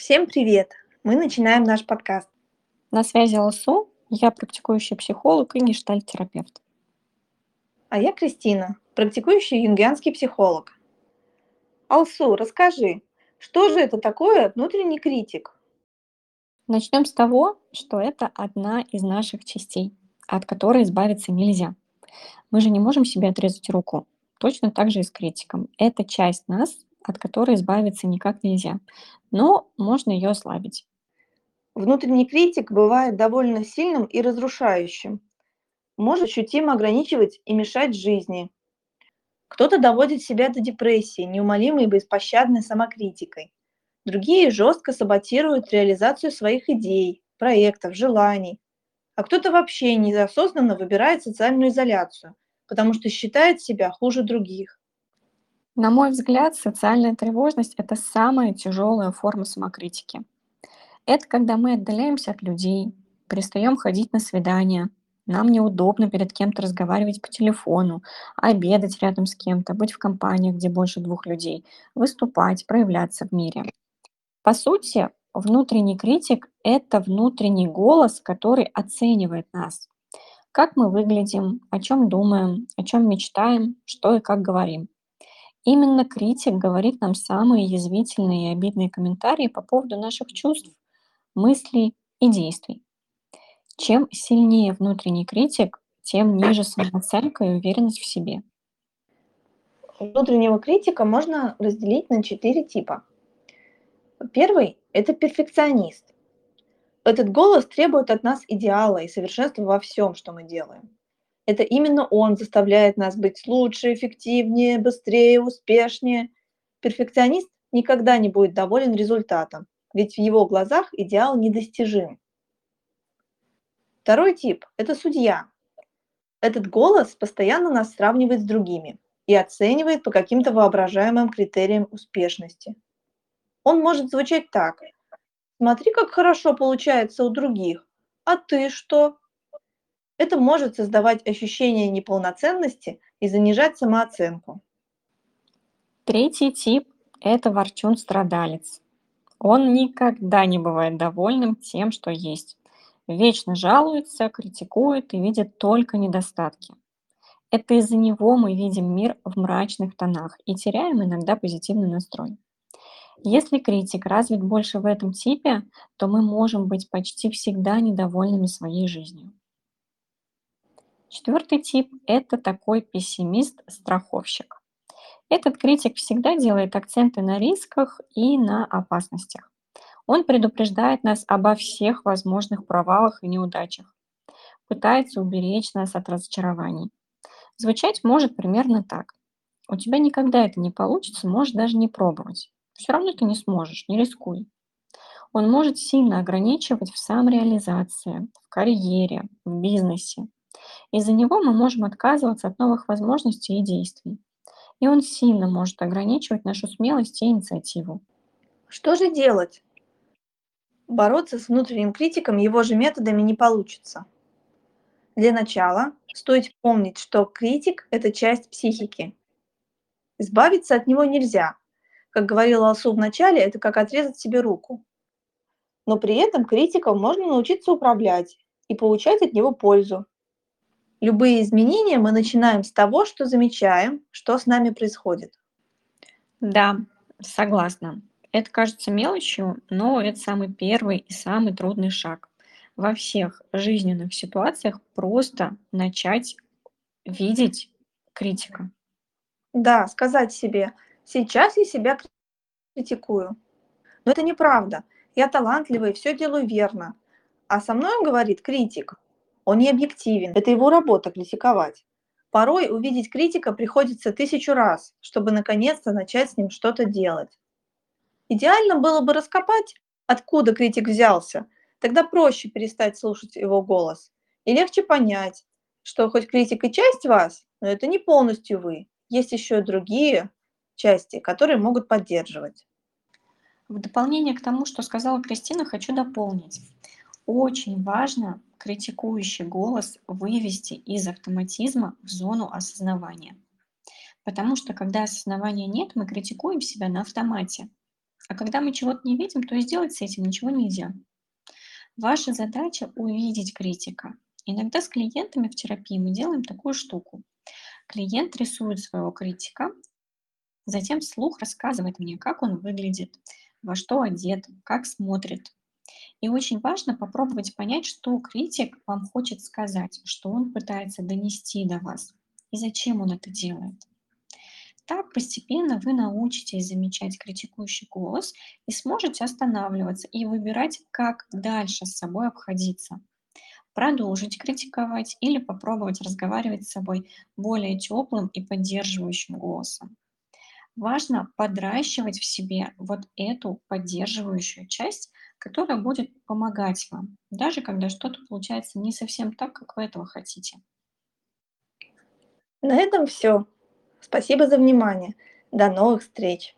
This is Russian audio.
Всем привет! Мы начинаем наш подкаст. На связи Алсу, я практикующий психолог и гештальт-терапевт. А я Кристина, практикующий юнгианский психолог. Алсу, расскажи, что же это такое внутренний критик? Начнем с того, что это одна из наших частей, от которой избавиться нельзя. Мы же не можем себе отрезать руку. Точно так же и с критиком. Это часть нас, от которой избавиться никак нельзя, но можно ее ослабить. Внутренний критик бывает довольно сильным и разрушающим. Может ощутимо ограничивать и мешать жизни. Кто-то доводит себя до депрессии, неумолимой и беспощадной самокритикой. Другие жестко саботируют реализацию своих идей, проектов, желаний. А кто-то вообще неосознанно выбирает социальную изоляцию, потому что считает себя хуже других. На мой взгляд, социальная тревожность– это самая тяжелая форма самокритики. Это когда мы отдаляемся от людей, перестаем ходить на свидания, нам неудобно перед кем-то разговаривать по телефону, обедать рядом с кем-то, быть в компаниях, где больше двух людей, выступать, проявляться в мире. По сути, внутренний критик– это внутренний голос, который оценивает нас. Как мы выглядим, о чем думаем, о чем мечтаем, что и как говорим. Именно критик говорит нам самые язвительные и обидные комментарии по поводу наших чувств, мыслей и действий. Чем сильнее внутренний критик, тем ниже самооценка и уверенность в себе. Внутреннего критика можно разделить на четыре типа. Первый– это перфекционист. Этот голос требует от нас идеала и совершенства во всем, что мы делаем. Это именно он заставляет нас быть лучше, эффективнее, быстрее, успешнее. Перфекционист никогда не будет доволен результатом, ведь в его глазах идеал недостижим. Второй тип – это судья. Этот голос постоянно нас сравнивает с другими и оценивает по каким-то воображаемым критериям успешности. Он может звучать так. Смотри, как хорошо получается у других. А ты что? Это может создавать ощущение неполноценности и занижать самооценку. Третий тип – это ворчун-страдалец. Он никогда не бывает довольным тем, что есть. Вечно жалуется, критикует и видит только недостатки. Это из-за него мы видим мир в мрачных тонах и теряем иногда позитивный настрой. Если критик развит больше в этом типе, то мы можем быть почти всегда недовольными своей жизнью. Четвертый тип– это такой пессимист-страховщик. Этот критик всегда делает акценты на рисках и на опасностях. Он предупреждает нас обо всех возможных провалах и неудачах, пытается уберечь нас от разочарований. Звучать может примерно так. У тебя никогда это не получится, можешь даже не пробовать. Все равно ты не сможешь, не рискуй. Он может сильно ограничивать в самореализации, в карьере, в бизнесе, из-за него мы можем отказываться от новых возможностей и действий. И он сильно может ограничивать нашу смелость и инициативу. Что же делать? Бороться с внутренним критиком его же методами не получится. Для начала стоит помнить, что критик – это часть психики. Избавиться от него нельзя. Как говорила Алсу начале, это как отрезать себе руку. Но при этом критиком можно научиться управлять и получать от него пользу, Любые изменения мы начинаем с того, что замечаем, что с нами происходит. Да, согласна. Это кажется мелочью, но это самый первый и самый трудный шаг. Во всех жизненных ситуациях просто начать видеть критика. Да, сказать себе, сейчас я себя критикую. Но это неправда. Я талантливый, все делаю верно. А со мной говорит критик, он не объективен, это его работа критиковать. Порой увидеть критика приходится тысячу раз, чтобы наконец-то начать с ним что-то делать. Идеально было бы раскопать, откуда критик взялся, тогда проще перестать слушать его голос. И легче понять, что хоть критик и часть вас, но это не полностью вы. Есть еще и другие части, которые могут поддерживать. В дополнение к тому, что сказала Кристина, хочу дополнить. Очень важно критикующий голос вывести из автоматизма в зону осознавания. Потому что когда осознавания нет, мы критикуем себя на автомате. А когда мы чего-то не видим, то и сделать с этим ничего нельзя. Ваша задача– увидеть критика. Иногда с клиентами в терапии мы делаем такую штуку. Клиент рисует своего критика, затем вслух рассказывает мне, как он выглядит, во что одет, как смотрит. И очень важно попробовать понять, что критик вам хочет сказать, что он пытается донести до вас и зачем он это делает. Так постепенно вы научитесь замечать критикующий голос и сможете останавливаться и выбирать, как дальше с собой обходиться. Продолжить критиковать или попробовать разговаривать с собой более теплым и поддерживающим голосом. Важно подращивать в себе вот эту поддерживающую часть, которая будет помогать вам, даже когда что-то получается не совсем так, как вы этого хотите. На этом все. Спасибо за внимание. До новых встреч!